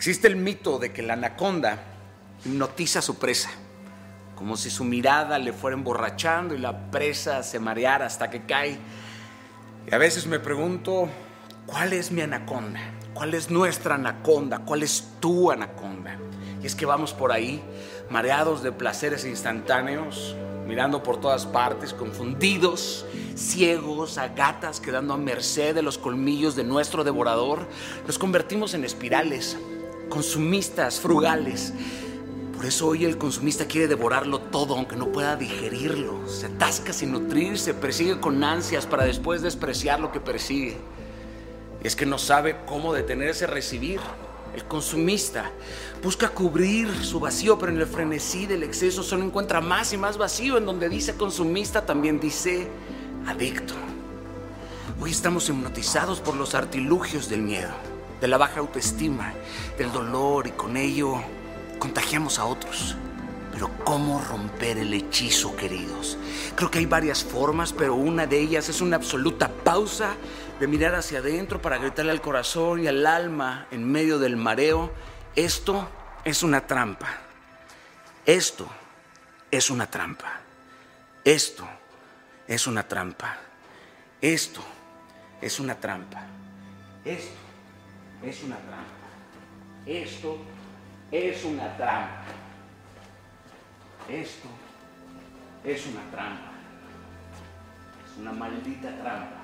Existe el mito de que la anaconda hipnotiza a su presa, como si su mirada le fuera emborrachando y la presa se mareara hasta que cae. Y a veces me pregunto, ¿cuál es mi anaconda? ¿Cuál es nuestra anaconda? ¿Cuál es tu anaconda? Y es que vamos por ahí, mareados de placeres instantáneos, mirando por todas partes, confundidos, ciegos, a gatas quedando a merced de los colmillos de nuestro devorador. Nos convertimos en espirales, consumistas, frugales. Por eso hoy el consumista quiere devorarlo todo, aunque no pueda digerirlo. Se atasca sin nutrirse, persigue con ansias para después despreciar lo que persigue. Y es que no sabe cómo detenerse a recibir. El consumista busca cubrir su vacío, pero en el frenesí del exceso solo encuentra más y más vacío. En donde dice consumista también dice adicto. Hoy estamos hipnotizados por los artilugios del miedo, de la baja autoestima, del dolor y con ello contagiamos a otros. Pero ¿cómo romper el hechizo, queridos? Creo que hay varias formas, pero una de ellas es una absoluta pausa de mirar hacia adentro para gritarle al corazón y al alma en medio del mareo, esto es una trampa. Esto es una trampa. Esto es una trampa. Esto es una trampa. Esto es una trampa. Esto es una trampa. Esto es una trampa. Es una maldita trampa.